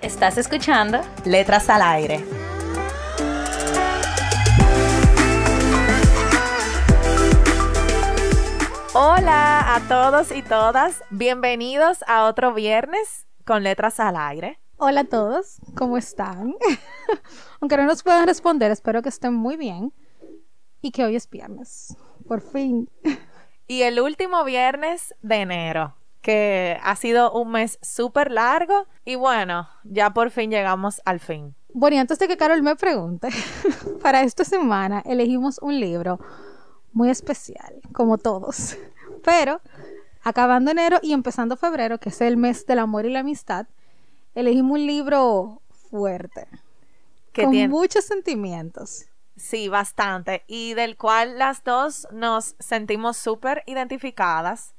Estás escuchando Letras al Aire. Hola a todos y todas, bienvenidos a otro viernes con Letras al Aire. Hola a todos, ¿cómo están? Aunque no nos puedan responder, espero que estén muy bien y que hoy es viernes, por fin. Y el último viernes de enero, que ha sido un mes súper largo y bueno, ya por fin llegamos al fin. Bueno, y antes de que Carol me pregunte, para esta semana elegimos un libro muy especial, como todos. Pero, acabando enero y empezando febrero, que es el mes del amor y la amistad, elegimos un libro fuerte, con muchos sentimientos. Sí, bastante. Y del cual las dos nos sentimos súper identificadas.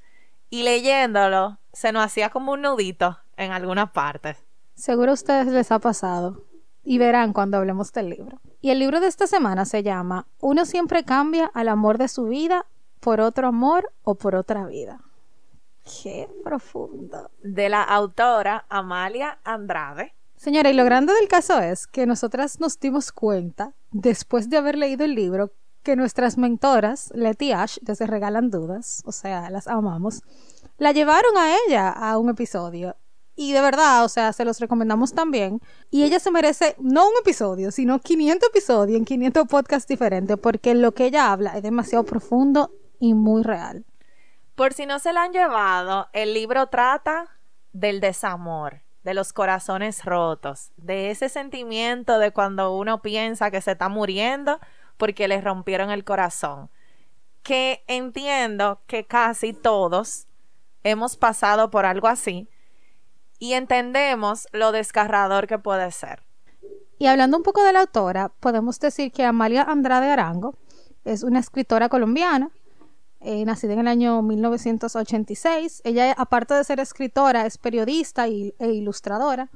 Y leyéndolo, se nos hacía como un nudito en algunas partes. Seguro a ustedes les ha pasado. Y verán cuando hablemos del libro. Y el libro de esta semana se llama Uno siempre cambia al amor de su vida por otro amor o por otra vida. Qué profundo. De la autora Amalia Andrade. Señora, y lo grande del caso es que nosotras nos dimos cuenta, después de haber leído el libro, que nuestras mentoras, Letty Ash, desde Regalan Dudas, o sea, las amamos, la llevaron a ella a un episodio y de verdad, o sea, se los recomendamos también. Y ella se merece no un episodio, sino 500 episodios en 500 podcasts diferentes, porque lo que ella habla es demasiado profundo y muy real. Por si no se la han llevado, el libro trata del desamor, de los corazones rotos, de ese sentimiento de cuando uno piensa que se está muriendo porque le rompieron el corazón. Que entiendo que casi todos hemos pasado por algo así y entendemos lo desgarrador que puede ser. Y hablando un poco de la autora, podemos decir que Amalia Andrade Arango es una escritora colombiana, eh, nacida en el año 1986. Ella, aparte de ser escritora, es periodista e ilustradora.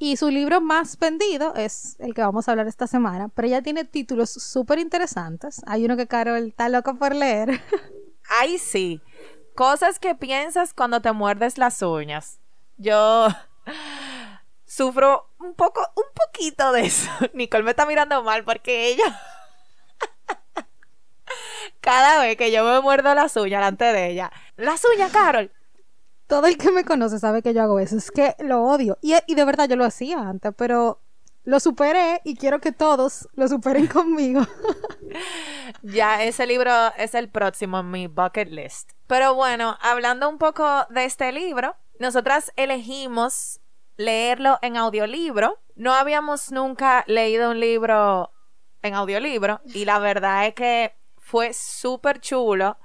Y su libro más vendido es el que vamos a hablar esta semana, pero ella tiene títulos súper interesantes. Hay uno que Carol está loca por leer. Ay, sí. Cosas que piensas cuando te muerdes las uñas. Yo sufro un poco, un poquito de eso. Nicole me está mirando mal porque ella. Cada vez que yo me muerdo las uñas delante de ella. Las uñas, Carol. Todo el que me conoce sabe que yo hago eso. Es que lo odio. Y, de verdad yo lo hacía antes, pero lo superé y quiero que todos lo superen conmigo. ya, ese libro es el próximo en mi bucket list. Pero bueno, hablando un poco de este libro, nosotras elegimos leerlo en audiolibro. No habíamos nunca leído un libro en audiolibro y la verdad es que fue súper chulo.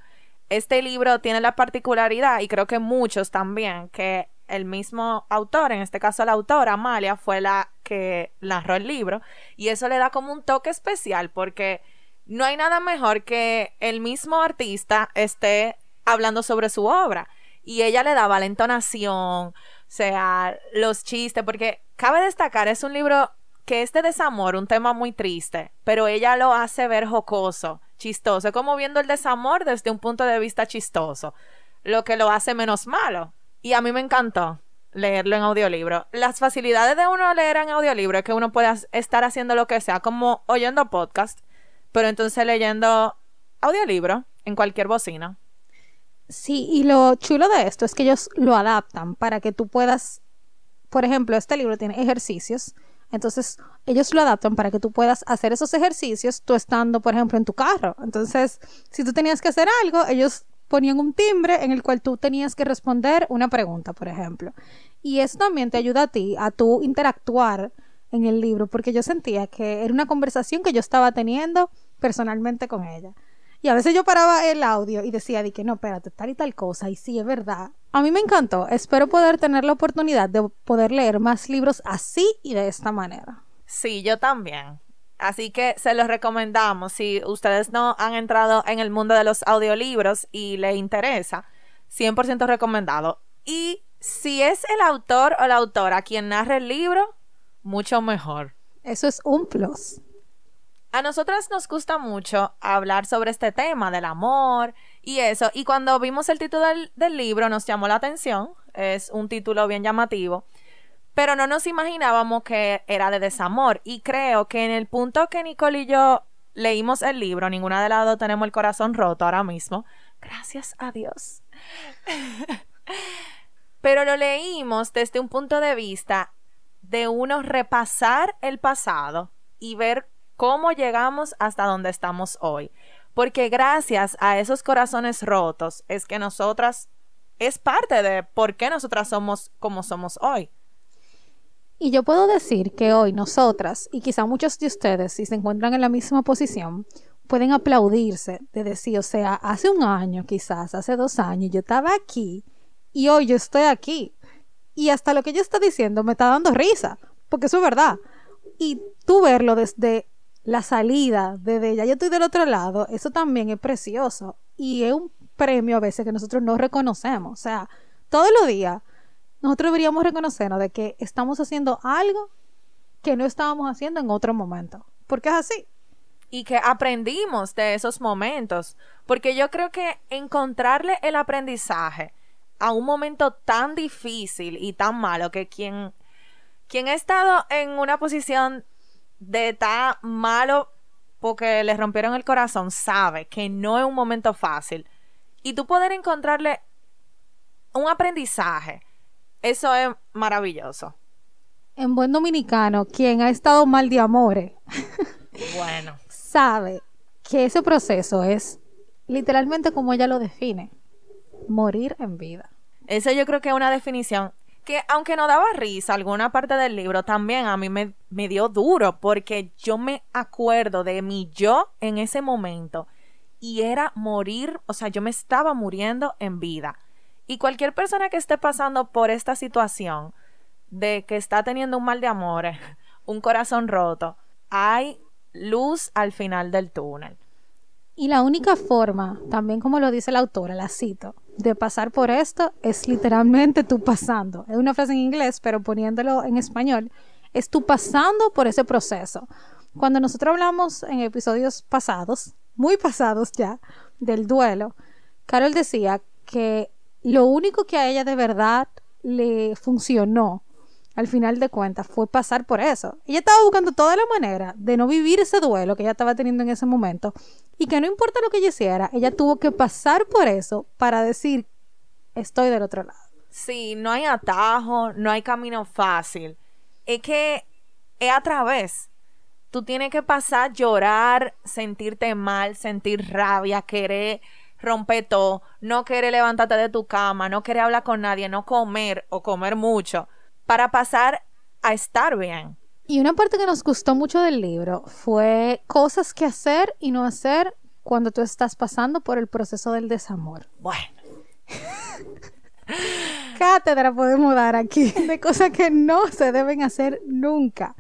Este libro tiene la particularidad, y creo que muchos también, que el mismo autor, en este caso la autora Amalia, fue la que narró el libro y eso le da como un toque especial porque no hay nada mejor que el mismo artista esté hablando sobre su obra y ella le daba la entonación, o sea, los chistes, porque cabe destacar, es un libro que es de desamor, un tema muy triste, pero ella lo hace ver jocoso, chistoso, como viendo el desamor desde un punto de vista chistoso, lo que lo hace menos malo. Y a mí me encantó leerlo en audiolibro. Las facilidades de uno leer en audiolibro es que uno puede estar haciendo lo que sea, como oyendo podcast, pero entonces leyendo audiolibro en cualquier bocina. Sí, y lo chulo de esto es que ellos lo adaptan para que tú puedas, por ejemplo, este libro tiene ejercicios, entonces ellos lo adaptan para que tú puedas hacer esos ejercicios tú estando, por ejemplo, en tu carro. Entonces, si tú tenías que hacer algo, ellos ponían un timbre en el cual tú tenías que responder una pregunta, por ejemplo. Y eso también te ayuda a ti a tú interactuar en el libro, porque yo sentía que era una conversación que yo estaba teniendo personalmente con ella. Y a veces yo paraba el audio y decía, di que no, espérate, tal y tal cosa. Y sí, es verdad. A mí me encantó. Espero poder tener la oportunidad de poder leer más libros así y de esta manera. Sí, yo también. Así que se los recomendamos. Si ustedes no han entrado en el mundo de los audiolibros y les interesa, 100% recomendado. Y si es el autor o la autora quien narra el libro, mucho mejor. Eso es un plus. A nosotras nos gusta mucho hablar sobre este tema del amor y eso. Y cuando vimos el título del, libro nos llamó la atención. Es un título bien llamativo. Pero no nos imaginábamos que era de desamor. Y creo que en el punto que Nicole y yo leímos el libro, ninguna de las dos tenemos el corazón roto ahora mismo. Gracias a Dios. Pero lo leímos desde un punto de vista de uno repasar el pasado y ver cómo llegamos hasta donde estamos hoy. Porque gracias a esos corazones rotos es que nosotras es parte de por qué nosotras somos como somos hoy. Y yo puedo decir que hoy nosotras, y quizá muchos de ustedes, si se encuentran en la misma posición, pueden aplaudirse de decir, o sea, hace un año quizás, hace dos años, yo estaba aquí y hoy yo estoy aquí. Y hasta lo que ella está diciendo me está dando risa, porque eso es verdad. Y tú verlo desde la salida, desde ya yo estoy del otro lado, eso también es precioso. Y es un premio a veces que nosotros no reconocemos. O sea, todos los días nosotros deberíamos reconocernos de que estamos haciendo algo que no estábamos haciendo en otro momento. Porque es así. Y que aprendimos de esos momentos. Porque yo creo que encontrarle el aprendizaje a un momento tan difícil y tan malo que quien, quien ha estado en una posición de tan malo porque le rompieron el corazón sabe que no es un momento fácil. Y tú poder encontrarle un aprendizaje, eso es maravilloso. En buen dominicano, quien ha estado mal de amores, bueno, sabe que ese proceso es literalmente como ella lo define, morir en vida. Eso yo creo que es una definición que aunque no daba risa alguna parte del libro, también a mí me, me, dio duro porque yo me acuerdo de mi yo en ese momento y era morir, o sea, yo me estaba muriendo en vida. Y cualquier persona que esté pasando por esta situación de que está teniendo un mal de amores, un corazón roto, hay luz al final del túnel. Y la única forma, también como lo dice la autora, la cito, de pasar por esto es literalmente tú pasando. Es una frase en inglés, pero poniéndolo en español, es tú pasando por ese proceso. Cuando nosotros hablamos en episodios pasados, muy pasados ya, del duelo, Carol decía que lo único que a ella de verdad le funcionó al final de cuentas fue pasar por eso. Ella estaba buscando toda la manera de no vivir ese duelo que ella estaba teniendo en ese momento y que no importa lo que ella hiciera, ella tuvo que pasar por eso para decir, estoy del otro lado. Sí, no hay atajo, no hay camino fácil. Es que es a través. Tú tienes que pasar, llorar, sentirte mal, sentir rabia, querer romper todo, no querer levantarte de tu cama, no querer hablar con nadie, no comer o comer mucho, para pasar a estar bien. Y una parte que nos gustó mucho del libro fue cosas que hacer y no hacer cuando tú estás pasando por el proceso del desamor. Bueno. Cátedra podemos dar aquí de cosas que no se deben hacer nunca.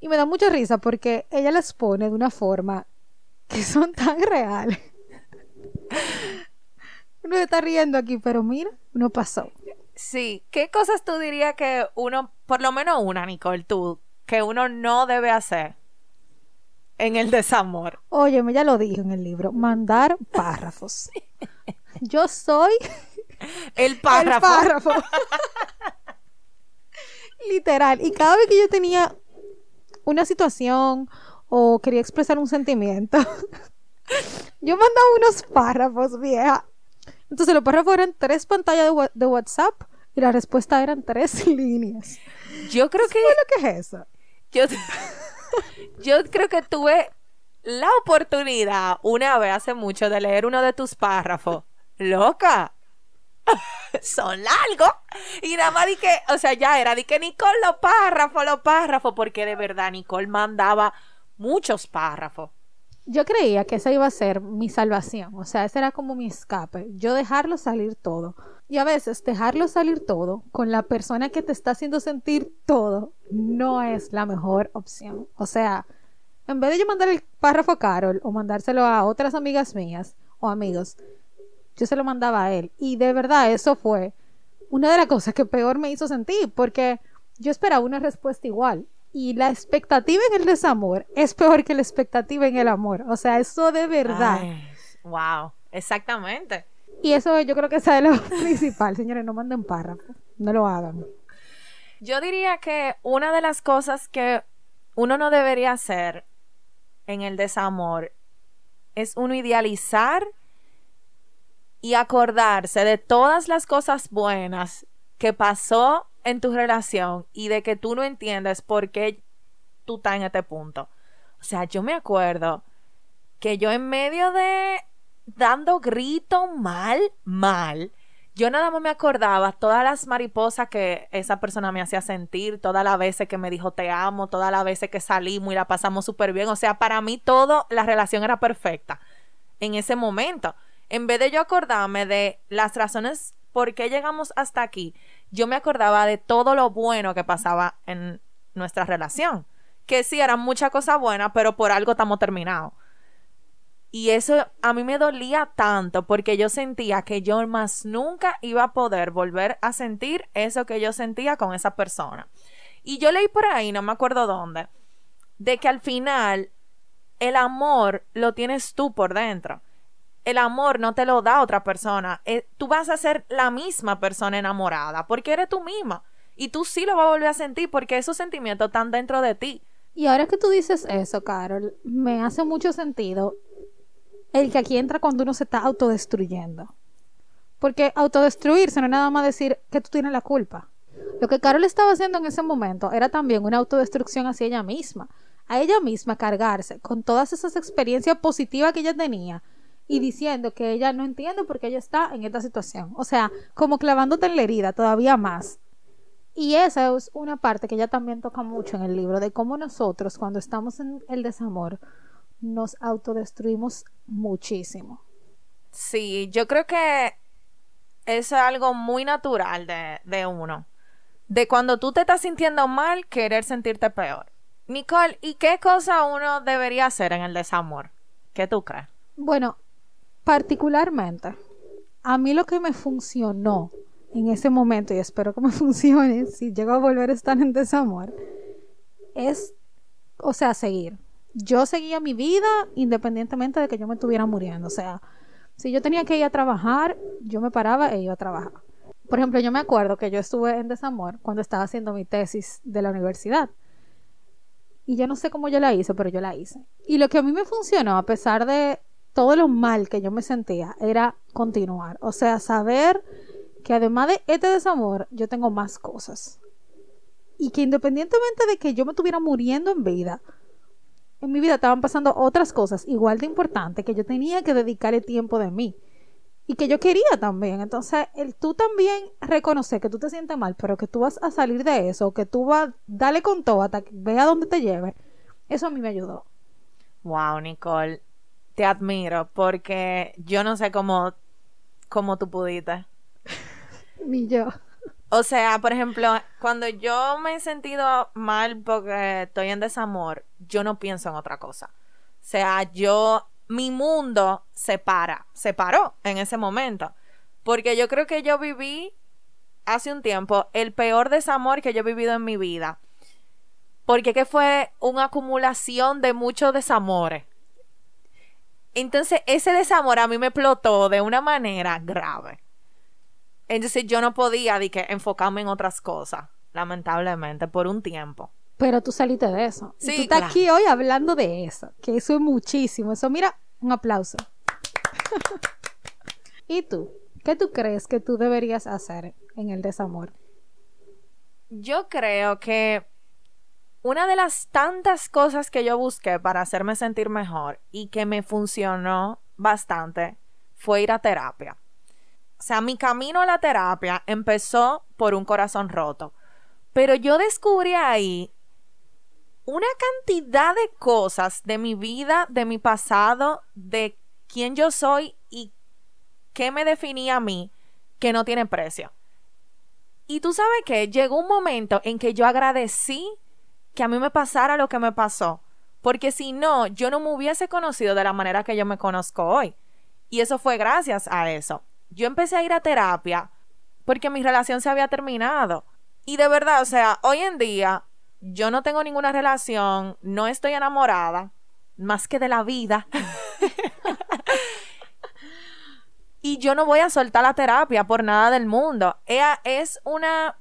Y me da mucha risa porque ella las pone de una forma que son tan reales. Uno está riendo aquí, pero mira, no pasó. Sí, ¿qué cosas tú dirías que uno, por lo menos una, Nicole, tú, que uno no debe hacer en el desamor? Óyeme, ya lo dije en el libro, mandar párrafos. Yo soy el párrafo. El párrafo. Literal. Y cada vez que yo tenía una situación o quería expresar un sentimiento, yo mandaba unos párrafos, vieja. Entonces los párrafos eran tres pantallas de WhatsApp y la respuesta eran tres líneas. Yo creo que, ¿Qué es lo que es eso? yo, yo creo que tuve la oportunidad una vez hace mucho de leer uno de tus párrafos. Loca. Son largos. Y nada más di que, o sea, ya era, di que Nicole los párrafos, los párrafos, porque de verdad Nicole mandaba muchos párrafos. yo creía que esa iba a ser mi salvación, o sea, ese era como mi escape, yo dejarlo salir todo. Y a veces dejarlo salir todo con la persona que te está haciendo sentir todo no es la mejor opción. O sea, en vez de yo mandar el párrafo a Carol o mandárselo a otras amigas mías o amigos, yo se lo mandaba a él. Y de verdad eso fue una de las cosas que peor me hizo sentir, porque yo esperaba una respuesta igual. Y la expectativa en el desamor es peor que la expectativa en el amor. O sea, eso de verdad. wow, exactamente. Y eso yo creo que es lo principal. Señores, no manden párrafo. No lo hagan. Yo diría que una de las cosas que uno no debería hacer en el desamor es uno idealizar y acordarse de todas las cosas buenas que pasó en tu relación y de que tú no entiendes por qué tú estás en este punto. O sea, yo me acuerdo que yo en medio de dando grito mal, mal, yo nada más me acordaba todas las mariposas que esa persona me hacía sentir, todas las veces que me dijo te amo, todas las veces que salimos y la pasamos súper bien. O sea, para mí todo, la relación era perfecta en ese momento. En vez de yo acordarme de las razones por qué llegamos hasta aquí, yo me acordaba de todo lo bueno que pasaba en nuestra relación. Que sí, eran muchas cosas buenas, pero por algo estamos terminados. Y eso a mí me dolía tanto porque yo sentía que yo más nunca iba a poder volver a sentir eso que yo sentía con esa persona. Y yo leí por ahí, no me acuerdo dónde, de que al final el amor lo tienes tú por dentro el amor no te lo da otra persona. Eh, tú vas a ser la misma persona enamorada porque eres tú misma. Y tú sí lo vas a volver a sentir porque esos sentimientos están dentro de ti. Y ahora que tú dices eso, Carol, me hace mucho sentido el que aquí entra cuando uno se está autodestruyendo. Porque autodestruirse no es nada más decir que tú tienes la culpa. Lo que Carol estaba haciendo en ese momento era también una autodestrucción hacia ella misma. A ella misma cargarse con todas esas experiencias positivas que ella tenía y diciendo que ella no entiende por qué ella está en esta situación. O sea, como clavándote en la herida todavía más. Y esa es una parte que ella también toca mucho en el libro, de cómo nosotros cuando estamos en el desamor nos autodestruimos muchísimo. Sí, yo creo que es algo muy natural de, de uno. De cuando tú te estás sintiendo mal, querer sentirte peor. Nicole, ¿y qué cosa uno debería hacer en el desamor? ¿Qué tú crees? Bueno, particularmente, a mí lo que me funcionó en ese momento, y espero que me funcione si llego a volver a estar en desamor, es, o sea, seguir. Yo seguía mi vida independientemente de que yo me estuviera muriendo. O sea, si yo tenía que ir a trabajar, yo me paraba e iba a trabajar. Por ejemplo, yo me acuerdo que yo estuve en desamor cuando estaba haciendo mi tesis de la universidad. Y yo no sé cómo yo la hice, pero yo la hice. Y lo que a mí me funcionó, a pesar de todo lo mal que yo me sentía era continuar. O sea, saber que además de este desamor, yo tengo más cosas. Y que independientemente de que yo me estuviera muriendo en vida, en mi vida estaban pasando otras cosas igual de importantes que yo tenía que dedicar el tiempo de mí. Y que yo quería también. Entonces, el tú también reconocer que tú te sientes mal, pero que tú vas a salir de eso, que tú vas, dale con todo hasta que vea dónde te lleve. Eso a mí me ayudó. Wow, Nicole te admiro porque yo no sé cómo, cómo tú pudiste. Ni yo. O sea, por ejemplo, cuando yo me he sentido mal porque estoy en desamor, yo no pienso en otra cosa. O sea, yo, mi mundo se para, se paró en ese momento. Porque yo creo que yo viví hace un tiempo el peor desamor que yo he vivido en mi vida. Porque que fue una acumulación de muchos desamores. Entonces, ese desamor a mí me explotó de una manera grave. Entonces, yo no podía que, enfocarme en otras cosas, lamentablemente, por un tiempo. Pero tú saliste de eso. Sí, y tú estás aquí hoy hablando de eso, que eso es muchísimo. Eso, mira, un aplauso. ¿Y tú? ¿Qué tú crees que tú deberías hacer en el desamor? Yo creo que una de las tantas cosas que yo busqué para hacerme sentir mejor y que me funcionó bastante fue ir a terapia. O sea, mi camino a la terapia empezó por un corazón roto, pero yo descubrí ahí una cantidad de cosas de mi vida, de mi pasado, de quién yo soy y qué me definía a mí, que no tiene precio. Y tú sabes que llegó un momento en que yo agradecí que a mí me pasara lo que me pasó, porque si no, yo no me hubiese conocido de la manera que yo me conozco hoy. Y eso fue gracias a eso. Yo empecé a ir a terapia porque mi relación se había terminado. Y de verdad, o sea, hoy en día yo no tengo ninguna relación, no estoy enamorada, más que de la vida. y yo no voy a soltar la terapia por nada del mundo. Ella es una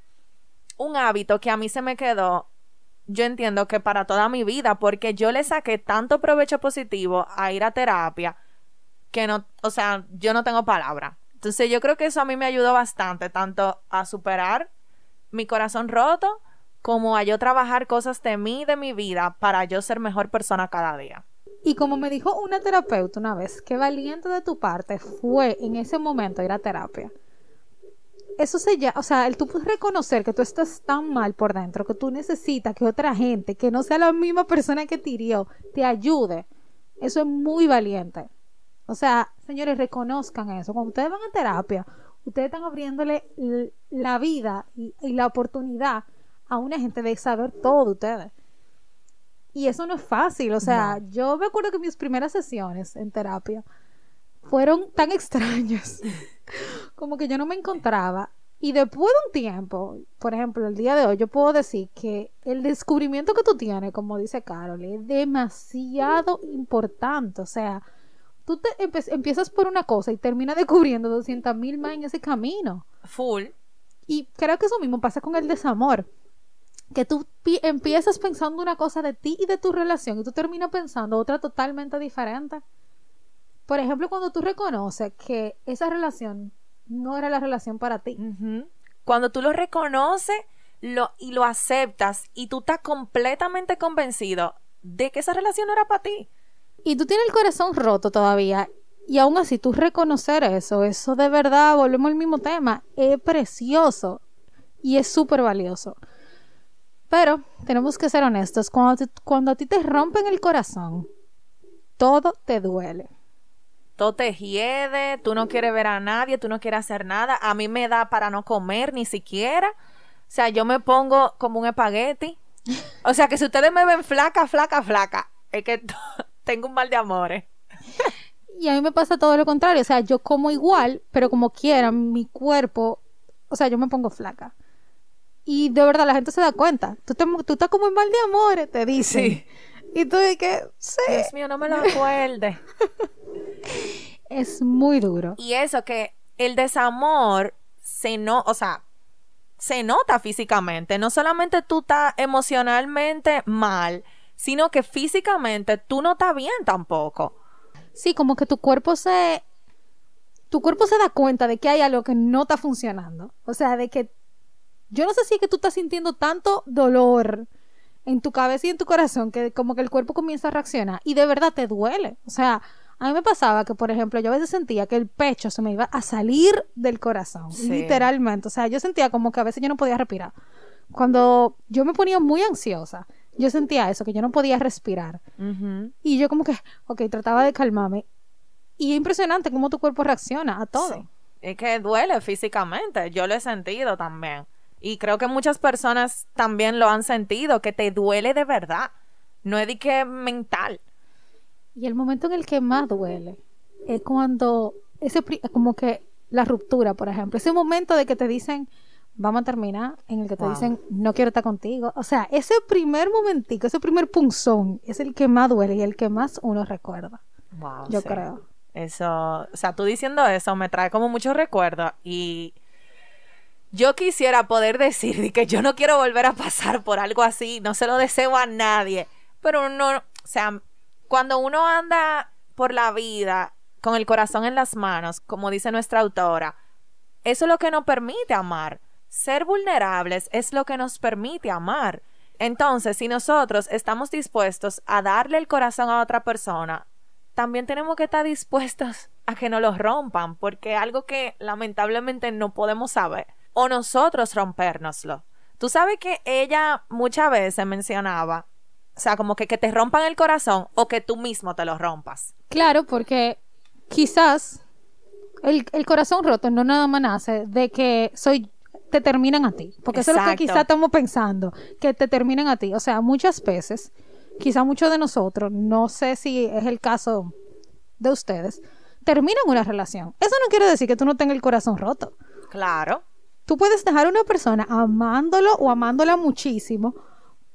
un hábito que a mí se me quedó, yo entiendo que para toda mi vida, porque yo le saqué tanto provecho positivo a ir a terapia que no, o sea, yo no tengo palabra. Entonces yo creo que eso a mí me ayudó bastante, tanto a superar mi corazón roto, como a yo trabajar cosas de mí, de mi vida, para yo ser mejor persona cada día. Y como me dijo una terapeuta una vez, qué valiente de tu parte fue en ese momento ir a terapia. Eso se llama, o sea, el tú puedes reconocer que tú estás tan mal por dentro, que tú necesitas que otra gente, que no sea la misma persona que te hirió, te ayude. Eso es muy valiente. O sea, señores, reconozcan eso. Cuando ustedes van a terapia, ustedes están abriéndole la vida y, la oportunidad a una gente de saber todo de ustedes. Y eso no es fácil. O sea, yo me acuerdo que mis primeras sesiones en terapia fueron tan extrañas. como que yo no me encontraba. Y después de un tiempo, por ejemplo, el día de hoy, yo puedo decir que el descubrimiento que tú tienes, como dice Carol, es demasiado importante. O sea, tú te empiezas por una cosa y terminas descubriendo 200 mil más en ese camino. Full. Y creo que eso mismo pasa con el desamor. Que tú empiezas pensando una cosa de ti y de tu relación y tú terminas pensando otra totalmente diferente. Por ejemplo, cuando tú reconoces que esa relación no era la relación para ti. Cuando tú lo reconoces lo, y lo aceptas y tú estás completamente convencido de que esa relación no era para ti y tú tienes el corazón roto todavía y aún así tú reconocer eso, eso de verdad, volvemos al mismo tema, es precioso y es súper valioso. Pero tenemos que ser honestos, cuando, cuando a ti te rompen el corazón, todo te duele. Todo te hiede, tú no quieres ver a nadie, tú no quieres hacer nada. A mí me da para no comer ni siquiera. O sea, yo me pongo como un espagueti. O sea, que si ustedes me ven flaca, flaca, flaca, es que tengo un mal de amores. y a mí me pasa todo lo contrario. O sea, yo como igual, pero como quiera, mi cuerpo, o sea, yo me pongo flaca. Y de verdad la gente se da cuenta. Tú, tú estás como en mal de amores, te dicen. Sí. Y tú dices, sí. Dios mío, no me lo acuerde. es muy duro. Y eso que el desamor se no, o sea, se nota físicamente. No solamente tú estás emocionalmente mal, sino que físicamente tú no estás bien tampoco. Sí, como que tu cuerpo se tu cuerpo se da cuenta de que hay algo que no está funcionando. O sea, de que yo no sé si es que tú estás sintiendo tanto dolor en tu cabeza y en tu corazón que como que el cuerpo comienza a reaccionar y de verdad te duele. O sea, a mí me pasaba que, por ejemplo, yo a veces sentía que el pecho se me iba a salir del corazón, literalmente. O sea, yo sentía como que a veces yo no podía respirar. Cuando yo me ponía muy ansiosa, yo sentía eso, que yo no podía respirar. Y yo como que, ok, trataba de calmarme. Y es impresionante cómo tu cuerpo reacciona a todo. Es que duele físicamente, yo lo he sentido también. Y creo que muchas personas también lo han sentido, que te duele de verdad. No es de que mental. Y el momento en el que más duele es cuando, ese, como que la ruptura, por ejemplo, ese momento de que te dicen, vamos a terminar en el que te dicen, no quiero estar contigo. O sea, ese primer momentico, ese primer punzón es el que más duele y el que más uno recuerda. Wow, yo creo. Eso, o sea, tú diciendo eso me trae como muchos recuerdos y yo quisiera poder decir que yo no quiero volver a pasar por algo así, no se lo deseo a nadie, pero no, o sea, cuando uno anda por la vida con el corazón en las manos, como dice nuestra autora, eso es lo que nos permite amar. Ser vulnerables es lo que nos permite amar. Entonces, si nosotros estamos dispuestos a darle el corazón a otra persona, también tenemos que estar dispuestos a que no los rompan, porque algo que lamentablemente no podemos saber, o nosotros rompérnoslo. Tú sabes que ella muchas veces mencionaba, O sea, como que, que te rompan el corazón o que tú mismo te lo rompas. Claro, porque quizás el, el corazón roto no nada más nace de que soy te terminan a ti. Porque eso es lo que quizás estamos pensando, que te terminan a ti. O sea, muchas veces, quizás muchos de nosotros, no sé si es el caso de ustedes, terminan una relación. Eso no quiere decir que tú no tengas el corazón roto. Claro. Tú puedes dejar a una persona amándolo o amándola muchísimo,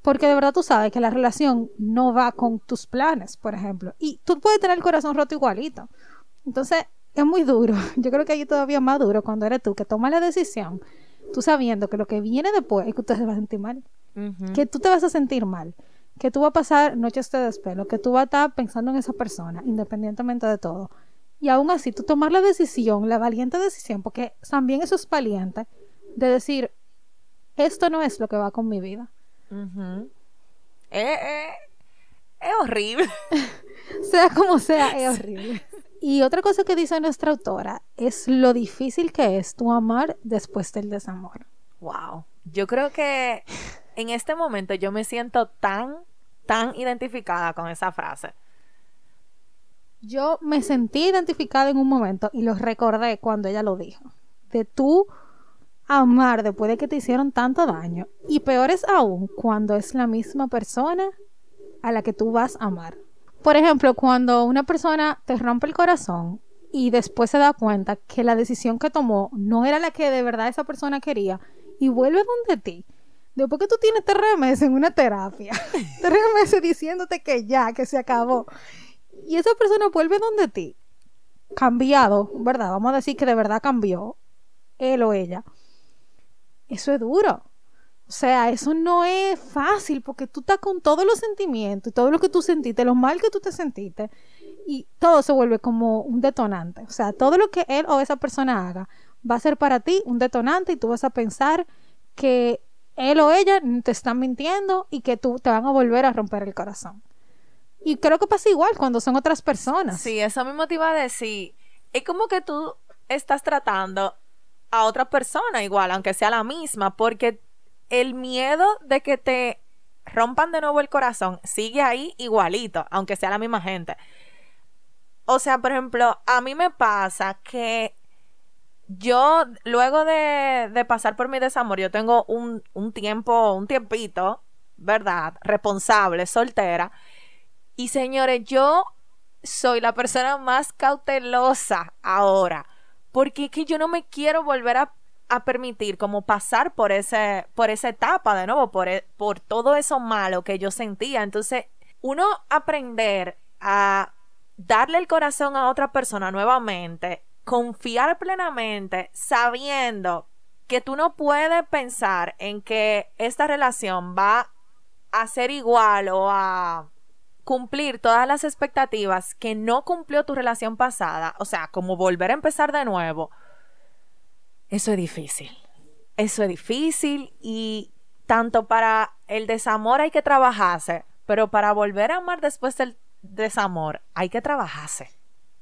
porque de verdad tú sabes que la relación no va con tus planes, por ejemplo. Y tú puedes tener el corazón roto igualito. Entonces, es muy duro. Yo creo que ahí todavía más duro cuando eres tú que tomas la decisión, tú sabiendo que lo que viene después es que usted se va a sentir mal. Que tú te vas a sentir mal. Que tú vas a pasar noches de despelo. Que tú vas a estar pensando en esa persona, independientemente de todo. Y aún así, tú tomar la decisión, la valiente decisión, porque también eso es valiente, de decir, esto no es lo que va con mi vida. Eh, eh, es horrible. Sea como sea, es horrible. Y otra cosa que dice nuestra autora es lo difícil que es tu amar después del desamor. Wow. Yo creo que en este momento yo me siento tan, tan identificada con esa frase. Yo me sentí identificada en un momento y lo recordé cuando ella lo dijo. De tú amar después de que te hicieron tanto daño. Y peor es aún cuando es la misma persona a la que tú vas a amar. Por ejemplo, cuando una persona te rompe el corazón y después se da cuenta que la decisión que tomó no era la que de verdad esa persona quería y vuelve donde ti. Después que tú tienes tres meses en una terapia, tres meses diciéndote que ya, que se acabó, y esa persona vuelve donde ti, cambiado, ¿verdad? Vamos a decir que de verdad cambió, él o ella. Eso es duro. O sea, eso no es fácil porque tú estás con todos los sentimientos todo lo que tú sentiste, lo mal que tú te sentiste, y todo se vuelve como un detonante. O sea, todo lo que él o esa persona haga va a ser para ti un detonante y tú vas a pensar que él o ella te están mintiendo y que tú te van a volver a romper el corazón. Y creo que pasa igual cuando son otras personas. Sí, eso mismo te iba a decir. Es como que tú estás tratando a otra persona igual, aunque sea la misma, porque el miedo de que te rompan de nuevo el corazón sigue ahí igualito, aunque sea la misma gente. O sea, por ejemplo, a mí me pasa que yo, luego de, pasar por mi desamor, yo tengo un, un tiempo, un tiempito, ¿verdad? Responsable, soltera. Y señores, yo soy la persona más cautelosa ahora, porque es que yo no me quiero volver a, a permitir como pasar por ese por esa etapa de nuevo, por, e- por todo eso malo que yo sentía. Entonces, uno aprender a darle el corazón a otra persona nuevamente, confiar plenamente, sabiendo que tú no puedes pensar en que esta relación va a ser igual o a cumplir todas las expectativas que no cumplió tu relación pasada, o sea, como volver a empezar de nuevo, eso es difícil. Eso es difícil y tanto para el desamor hay que trabajarse, pero para volver a amar después del desamor hay que trabajarse.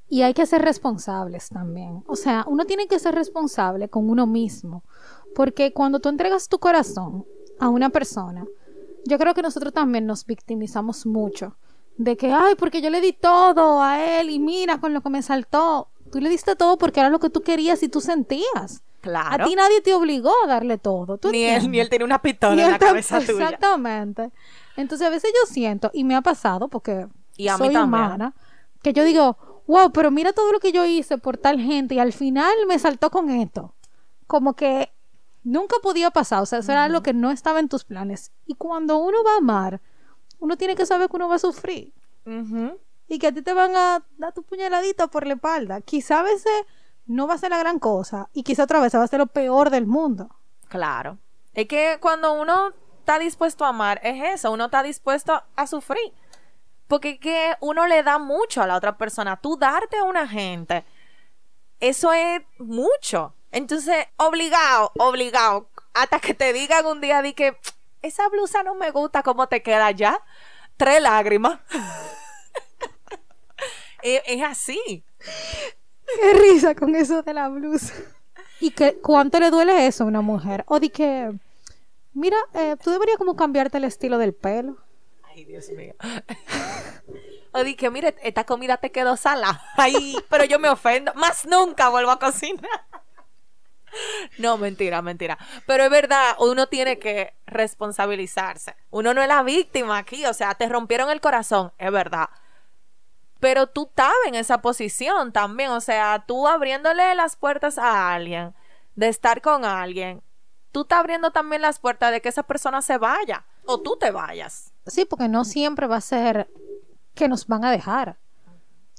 Y hay que ser responsables también. O sea, uno tiene que ser responsable con uno mismo. Porque cuando tú entregas tu corazón a una persona, yo creo que nosotros también nos victimizamos mucho. De que, ay, porque yo le di todo a él y mira con lo que me saltó. Tú le diste todo porque era lo que tú querías y tú sentías. Claro. A ti nadie te obligó a darle todo. ¿tú Ni él, ni él tiene una pistola en la cabeza tuya. Exactamente. Entonces a veces yo siento, y me ha pasado porque Y a mí soy también. humana, que yo digo, wow, pero mira todo lo que yo hice por tal gente y al final me saltó con esto. Como que nunca podía pasar, o sea, eso era algo que no estaba en tus planes. Y cuando uno va a amar, uno tiene que saber que uno va a sufrir y que a ti te van a dar tu puñaladita por la espalda. Quizá a veces no va a ser la gran cosa y quizá otra vez va a ser lo peor del mundo. Claro. Es que cuando uno está dispuesto a amar, es eso, uno está dispuesto a sufrir. Porque es que uno le da mucho a la otra persona. Tú darte a una gente, eso es mucho. Entonces, obligado, obligado, hasta que te digan un día di que esa blusa no me gusta, ¿cómo te queda ya? Tres lágrimas. es así. Qué risa con eso de la blusa. ¿Y que, cuánto le duele eso a una mujer? O di que, mira, eh, tú deberías como cambiarte el estilo del pelo. Ay, Dios mío. O dije, mire, esta comida te quedó sala. Ay, pero yo me ofendo. Más nunca vuelvo a cocinar. No, mentira, mentira. Pero es verdad, uno tiene que responsabilizarse. Uno no es la víctima aquí, o sea, te rompieron el corazón, es verdad. Pero tú estabas en esa posición también, o sea, tú abriéndole las puertas a alguien, de estar con alguien, tú estás abriendo también las puertas de que esa persona se vaya o tú te vayas. Sí, porque no siempre va a ser que nos van a dejar.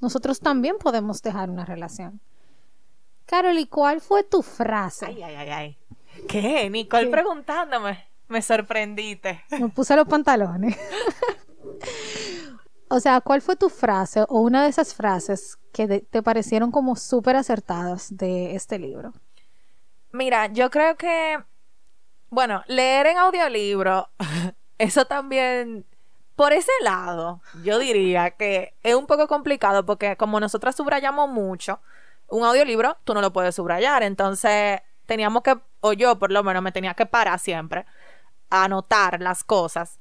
Nosotros también podemos dejar una relación. Carol, ¿y cuál fue tu frase? Ay, ay, ay, ay. ¿Qué? Nicole ¿Qué? preguntándome. Me sorprendiste. Me puse los pantalones. o sea, ¿cuál fue tu frase o una de esas frases que te parecieron como súper acertadas de este libro? Mira, yo creo que, bueno, leer en audiolibro, eso también, por ese lado, yo diría que es un poco complicado porque como nosotras subrayamos mucho, un audiolibro tú no lo puedes subrayar, entonces teníamos que, o yo por lo menos me tenía que parar siempre a anotar las cosas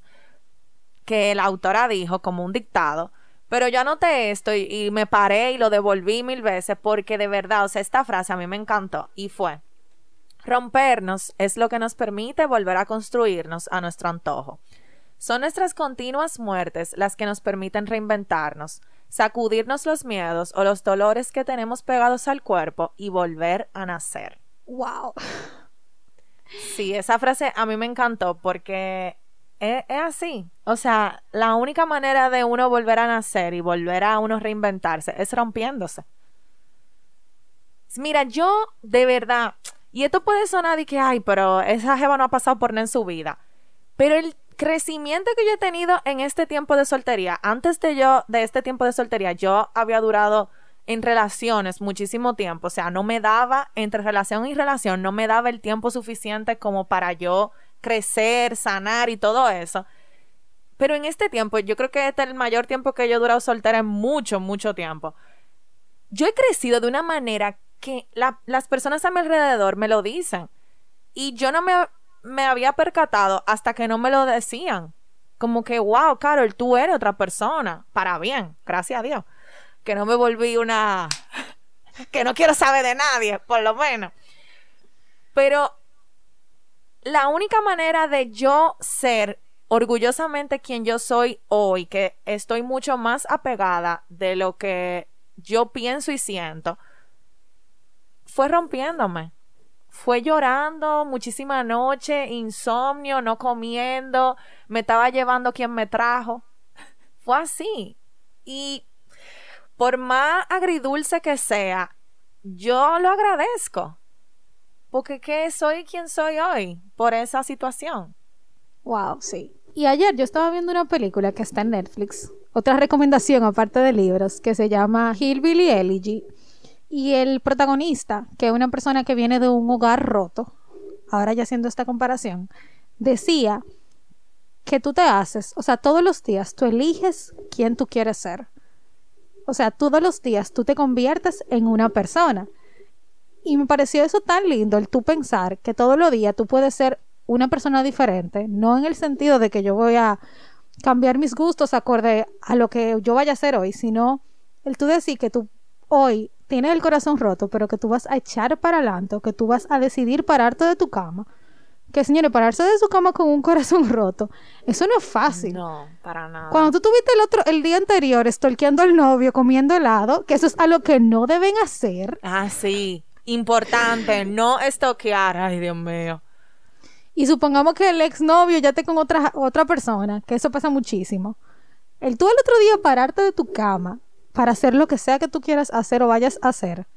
que la autora dijo como un dictado. Pero yo anoté esto y, y me paré y lo devolví mil veces porque de verdad, o sea, esta frase a mí me encantó y fue, rompernos es lo que nos permite volver a construirnos a nuestro antojo. Son nuestras continuas muertes las que nos permiten reinventarnos, sacudirnos los miedos o los dolores que tenemos pegados al cuerpo y volver a nacer. ¡Wow! Sí, esa frase a mí me encantó porque es, así. O sea, la única manera de uno volver a nacer y volver a uno reinventarse es rompiéndose. Mira, yo de verdad, y esto puede sonar de que, ay, pero esa jeva no ha pasado por nada en su vida. Pero el crecimiento que yo he tenido en este tiempo de soltería, antes de yo, de este tiempo de soltería, yo había durado en relaciones muchísimo tiempo, o sea, no me daba, entre relación y relación, no me daba el tiempo suficiente como para yo crecer, sanar y todo eso. Pero en este tiempo, yo creo que este es el mayor tiempo que yo he durado soltera en mucho, mucho tiempo. Yo he crecido de una manera que la- las personas a mi alrededor me lo dicen. Y yo no me, me había percatado hasta que no me lo decían. Como que, wow, Carol, tú eres otra persona. Para bien, gracias a Dios. Que no me volví una... que no quiero saber de nadie, por lo menos. Pero la única manera de yo ser orgullosamente quien yo soy hoy, que estoy mucho más apegada de lo que yo pienso y siento, fue rompiéndome. Fue llorando muchísima noche, insomnio, no comiendo, me estaba llevando quien me trajo. Fue así. Y por más agridulce que sea, yo lo agradezco. Porque que soy quien soy hoy por esa situación. Wow, sí. Y ayer yo estaba viendo una película que está en Netflix, otra recomendación aparte de libros, que se llama Hillbilly Elegy. Y el protagonista, que es una persona que viene de un hogar roto, ahora ya haciendo esta comparación, decía que tú te haces, o sea, todos los días tú eliges quién tú quieres ser. O sea, todos los días tú te conviertes en una persona. Y me pareció eso tan lindo, el tú pensar que todos los días tú puedes ser una persona diferente, no en el sentido de que yo voy a cambiar mis gustos acorde a lo que yo vaya a hacer hoy, sino el tú decir que tú hoy tienes el corazón roto, pero que tú vas a echar para adelante, o que tú vas a decidir pararte de tu cama. Que señores, pararse de su cama con un corazón roto, eso no es fácil. No, para nada. Cuando tú tuviste el otro, el día anterior, estolqueando al novio, comiendo helado, que eso es algo que no deben hacer. Ah, sí. Importante, no estoquear. Ay, Dios mío. Y supongamos que el exnovio ya esté con otra, otra persona, que eso pasa muchísimo. El tú el otro día pararte de tu cama para hacer lo que sea que tú quieras hacer o vayas a hacer,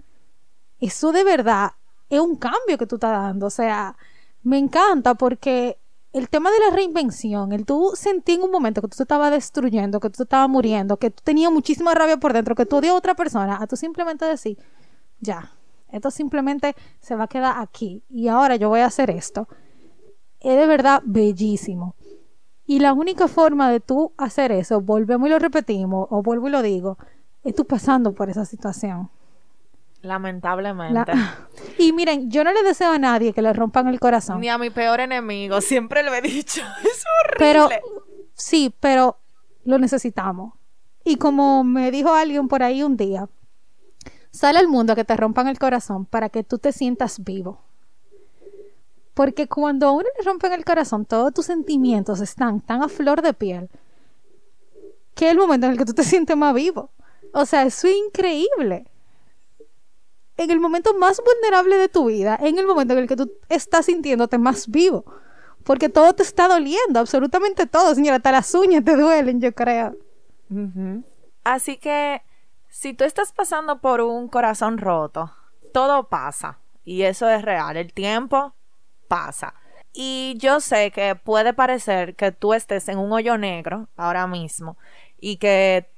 eso de verdad es un cambio que tú estás dando. O sea, me encanta porque el tema de la reinvención, el tú sentí en un momento que tú te estabas destruyendo, que tú te estabas muriendo, que tú tenías muchísima rabia por dentro, que tú odias a otra persona, a tú simplemente decir, ya, esto simplemente se va a quedar aquí y ahora yo voy a hacer esto es de verdad bellísimo. Y la única forma de tú hacer eso, volvemos y lo repetimos, o vuelvo y lo digo, es tú pasando por esa situación. Lamentablemente. La- Y miren, yo no le deseo a nadie que le rompan el corazón. Ni a mi peor enemigo, siempre lo he dicho. Es horrible. Pero, sí, pero lo necesitamos. Y como me dijo alguien por ahí un día, sale al mundo a que te rompan el corazón para que tú te sientas vivo. Porque cuando a uno le rompen el corazón, todos tus sentimientos están tan a flor de piel que es el momento en el que tú te sientes más vivo. O sea, eso es increíble. En el momento más vulnerable de tu vida, en el momento en el que tú estás sintiéndote más vivo. Porque todo te está doliendo, absolutamente todo, señora. Hasta las uñas te duelen, yo creo. Así que, si tú estás pasando por un corazón roto, todo pasa. Y eso es real. El tiempo pasa. Y yo sé que puede parecer que tú estés en un hoyo negro ahora mismo y que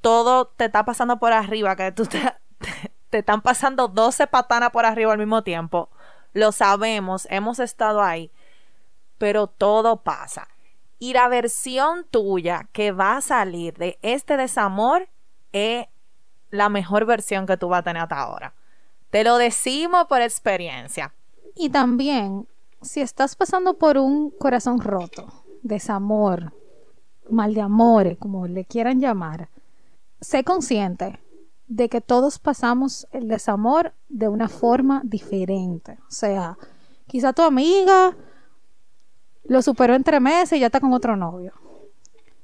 todo te está pasando por arriba, que tú te, te, están pasando 12 patanas por arriba al mismo tiempo. Lo sabemos, hemos estado ahí, pero todo pasa. Y la versión tuya que va a salir de este desamor es la mejor versión que tú vas a tener hasta ahora. Te lo decimos por experiencia. Y también, si estás pasando por un corazón roto, desamor, mal de amor, como le quieran llamar, sé consciente de que todos pasamos el desamor de una forma diferente. O sea, quizá tu amiga lo superó entre meses y ya está con otro novio.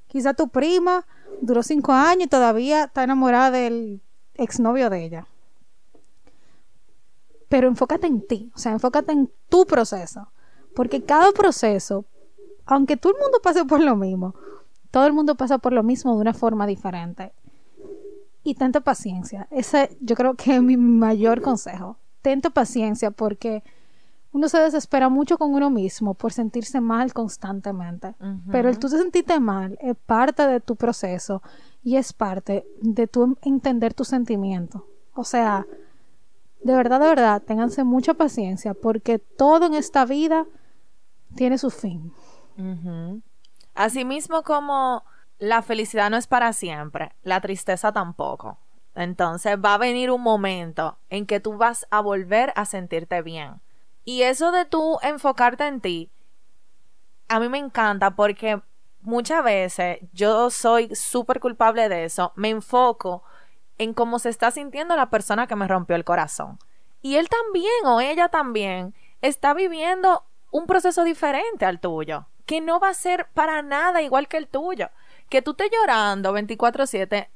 Quizá tu prima duró cinco años y todavía está enamorada del exnovio de ella pero enfócate en ti, o sea, enfócate en tu proceso, porque cada proceso, aunque todo el mundo pase por lo mismo, todo el mundo pasa por lo mismo de una forma diferente. Y tanta paciencia, ese yo creo que es mi mayor consejo. Tenta paciencia porque uno se desespera mucho con uno mismo por sentirse mal constantemente. Pero el tú te sentirte mal es parte de tu proceso y es parte de tu entender tu sentimiento. O sea, de verdad, de verdad, ténganse mucha paciencia porque todo en esta vida tiene su fin. Asimismo como la felicidad no es para siempre, la tristeza tampoco. Entonces va a venir un momento en que tú vas a volver a sentirte bien. Y eso de tú enfocarte en ti, a mí me encanta porque muchas veces yo soy súper culpable de eso. Me enfoco en cómo se está sintiendo la persona que me rompió el corazón. Y él también o ella también está viviendo un proceso diferente al tuyo, que no va a ser para nada igual que el tuyo. Que tú estés llorando 24/7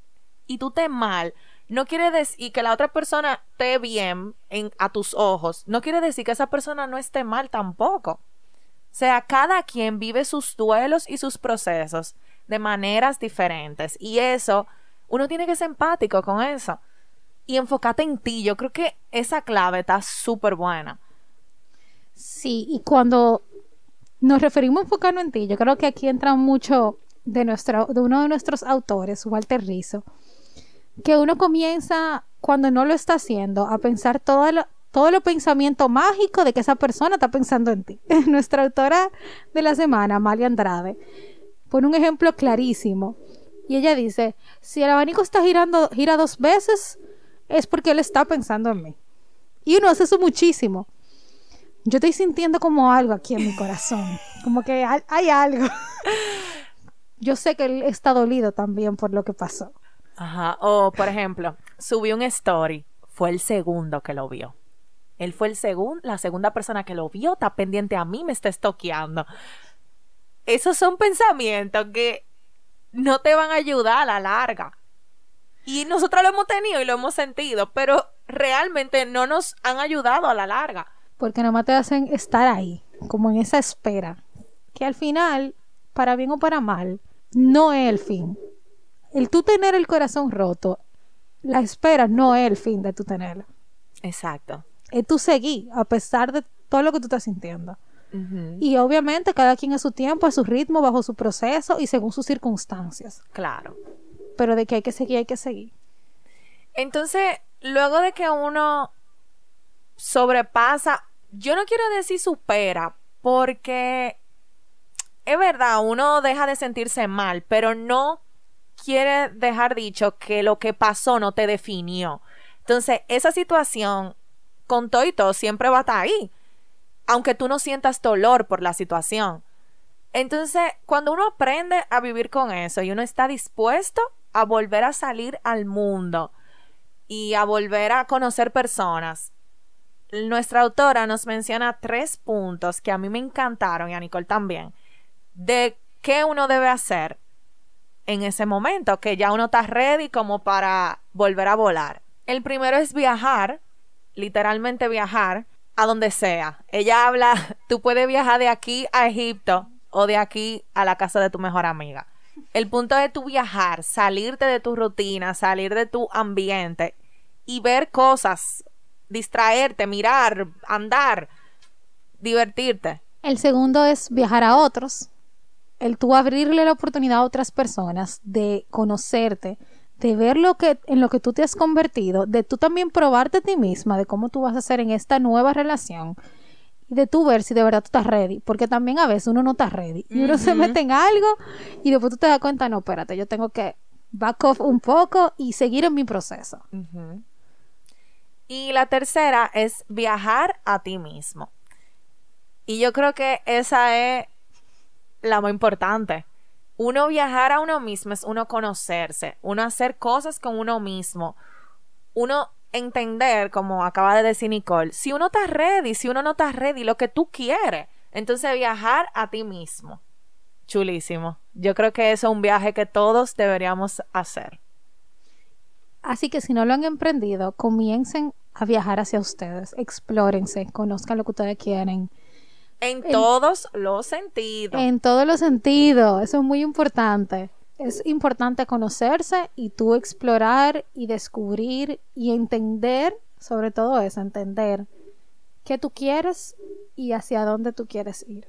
y tú estés mal, no quiere decir que la otra persona esté bien en, a tus ojos, no quiere decir que esa persona no esté mal tampoco. O sea, cada quien vive sus duelos y sus procesos de maneras diferentes y eso uno tiene que ser empático con eso. Y enfócate en ti. Yo creo que esa clave está súper buena. Sí, y cuando nos referimos a enfocarnos en ti, yo creo que aquí entra mucho de, nuestro, de uno de nuestros autores, Walter Rizzo, que uno comienza, cuando no lo está haciendo, a pensar todo lo, todo lo pensamiento mágico de que esa persona está pensando en ti. Nuestra autora de la semana, Amalia Andrade, pone un ejemplo clarísimo y ella dice, si el abanico está girando, gira dos veces, es porque él está pensando en mí. Y uno hace eso muchísimo. Yo estoy sintiendo como algo aquí en mi corazón. Como que hay, algo. Yo sé que él está dolido también por lo que pasó. Ajá. O, por ejemplo, subí un story. Fue el segundo que lo vio. Él fue el segundo, la segunda persona que lo vio, está pendiente a mí, me está estoqueando. Esos son pensamientos que no te van a ayudar a la larga. Y nosotros lo hemos tenido y lo hemos sentido, pero realmente no nos han ayudado a la larga. Porque nada más te hacen estar ahí, como en esa espera, que al final, para bien o para mal, no es el fin. El tú tener el corazón roto, la espera no es el fin de tu tenerlo. Exacto. Es tú seguir, a pesar de todo lo que tú estás sintiendo. Y obviamente cada quien a su tiempo, a su ritmo, bajo su proceso y según sus circunstancias. Claro. Pero de que hay que seguir, hay que seguir. Entonces, luego de que uno sobrepasa, yo no quiero decir supera, porque es verdad, uno deja de sentirse mal, pero no quiere dejar dicho que lo que pasó no te definió. Entonces, esa situación, con todo y todo, siempre va a estar ahí aunque tú no sientas dolor por la situación. Entonces, cuando uno aprende a vivir con eso y uno está dispuesto a volver a salir al mundo y a volver a conocer personas, nuestra autora nos menciona tres puntos que a mí me encantaron y a Nicole también, de qué uno debe hacer en ese momento, que ya uno está ready como para volver a volar. El primero es viajar, literalmente viajar a donde sea. Ella habla, tú puedes viajar de aquí a Egipto o de aquí a la casa de tu mejor amiga. El punto de tu viajar, salirte de tu rutina, salir de tu ambiente y ver cosas, distraerte, mirar, andar, divertirte. El segundo es viajar a otros, el tú abrirle la oportunidad a otras personas de conocerte, de ver lo que en lo que tú te has convertido, de tú también probarte a ti misma, de cómo tú vas a hacer en esta nueva relación y de tú ver si de verdad tú estás ready, porque también a veces uno no está ready y uno se mete en algo y después tú te das cuenta, no, espérate, yo tengo que back off un poco y seguir en mi proceso. Y la tercera es viajar a ti mismo. Y yo creo que esa es la más importante. Uno viajar a uno mismo es uno conocerse, uno hacer cosas con uno mismo, uno entender, como acaba de decir Nicole, si uno está ready, si uno no está ready, lo que tú quieres. Entonces viajar a ti mismo. Chulísimo. Yo creo que eso es un viaje que todos deberíamos hacer. Así que si no lo han emprendido, comiencen a viajar hacia ustedes, explórense, conozcan lo que ustedes quieren, en, todos los sentidos. En todos los sentidos, eso es muy importante. Es importante conocerse y tú explorar y descubrir y entender, sobre todo eso, entender qué tú quieres y hacia dónde tú quieres ir.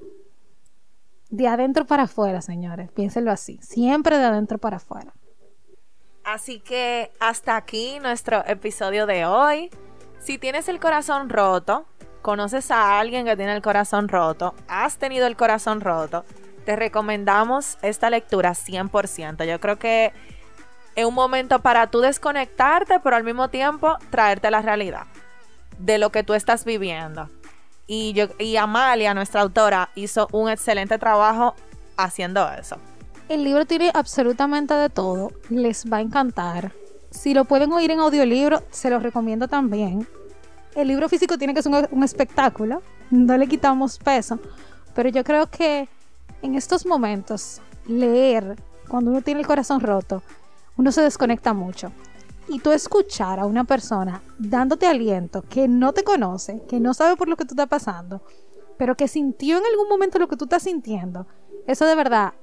De adentro para afuera, señores, piénsenlo así, siempre de adentro para afuera. Así que hasta aquí nuestro episodio de hoy. Si tienes el corazón roto, conoces a alguien que tiene el corazón roto, has tenido el corazón roto, te recomendamos esta lectura 100%. Yo creo que es un momento para tú desconectarte, pero al mismo tiempo traerte la realidad de lo que tú estás viviendo. Y, yo, y Amalia, nuestra autora, hizo un excelente trabajo haciendo eso. El libro tiene absolutamente de todo, les va a encantar. Si lo pueden oír en audiolibro, se los recomiendo también el libro físico tiene que ser un, espectáculo, no le quitamos peso, pero yo creo que en estos momentos leer, cuando uno tiene el corazón roto, uno se desconecta mucho. Y tú escuchar a una persona dándote aliento que no te conoce, que no sabe por lo que tú estás pasando, pero que sintió en algún momento lo que tú estás sintiendo, eso de verdad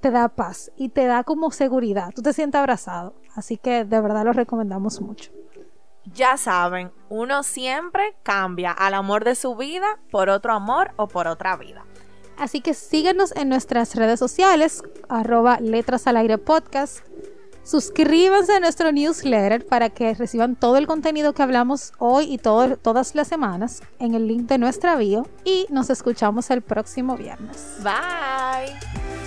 te da paz y te da como seguridad. Tú te sientes abrazado. Así que de verdad lo recomendamos mucho ya saben, uno siempre cambia al amor de su vida por otro amor o por otra vida. Así que síguenos en nuestras redes sociales, arroba letras al aire podcast. Suscríbanse a nuestro newsletter para que reciban todo el contenido que hablamos hoy y todas las semanas en el link de nuestra bio. Y nos escuchamos el próximo viernes. Bye.